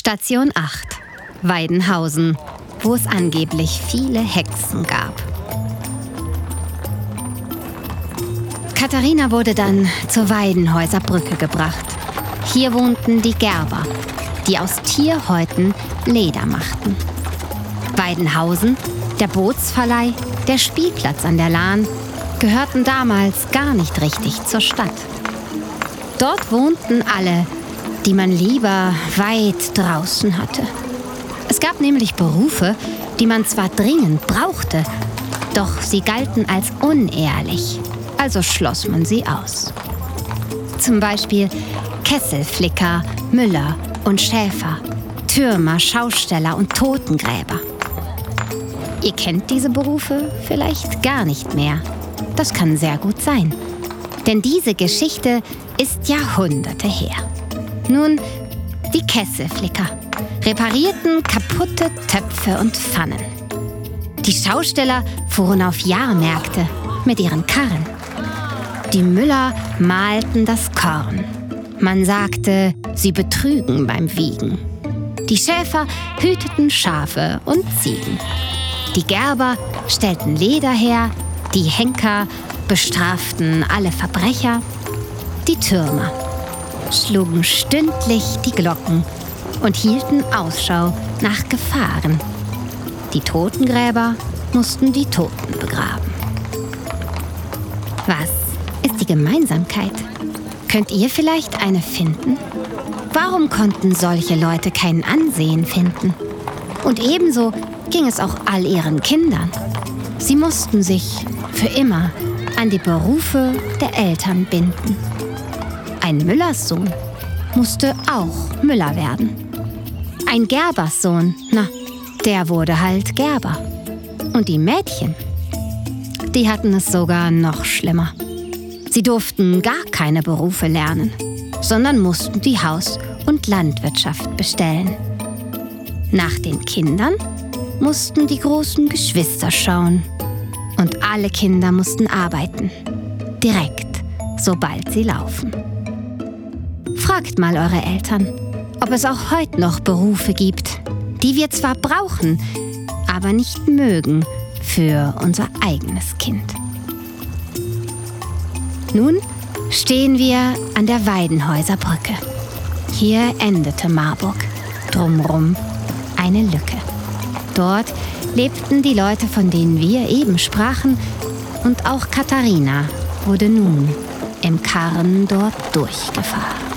Station 8. Weidenhausen, wo es angeblich viele Hexen gab. Katharina wurde dann zur Weidenhäuser Brücke gebracht. Hier wohnten die Gerber, die aus Tierhäuten Leder machten. Weidenhausen, der Bootsverleih, der Spielplatz an der Lahn gehörten damals gar nicht richtig zur Stadt. Dort wohnten alle, die man lieber weit draußen hatte. Es gab nämlich Berufe, die man zwar dringend brauchte, doch sie galten als unehrlich, also schloss man sie aus. Zum Beispiel Kesselflicker, Müller und Schäfer, Türmer, Schausteller und Totengräber. Ihr kennt diese Berufe vielleicht gar nicht mehr. Das kann sehr gut sein. Denn diese Geschichte ist Jahrhunderte her. Nun, die Kesselflicker reparierten kaputte Töpfe und Pfannen. Die Schausteller fuhren auf Jahrmärkte mit ihren Karren. Die Müller malten das Korn. Man sagte, sie betrügen beim Wiegen. Die Schäfer hüteten Schafe und Ziegen. Die Gerber stellten Leder her, die Henker bestraften alle Verbrecher, die Türmer schlugen stündlich die Glocken und hielten Ausschau nach Gefahren. Die Totengräber mussten die Toten begraben. Was ist die Gemeinsamkeit? Könnt ihr vielleicht eine finden? Warum konnten solche Leute kein Ansehen finden? Und ebenso ging es auch all ihren Kindern. Sie mussten sich für immer an die Berufe der Eltern binden. Ein Müllerssohn musste auch Müller werden. Ein Gerberssohn, na, der wurde halt Gerber. Und die Mädchen, die hatten es sogar noch schlimmer. Sie durften gar keine Berufe lernen, sondern mussten die Haus- und Landwirtschaft bestellen. Nach den Kindern mussten die großen Geschwister schauen. Und alle Kinder mussten arbeiten. Direkt, sobald sie laufen. Fragt mal eure Eltern, ob es auch heute noch Berufe gibt, die wir zwar brauchen, aber nicht mögen für unser eigenes Kind. Nun stehen wir an der Weidenhäuser Brücke. Hier endete Marburg. Drumrum eine Lücke. Dort lebten die Leute, von denen wir eben sprachen, und auch Katharina wurde nun im Karren dort durchgefahren.